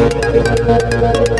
Música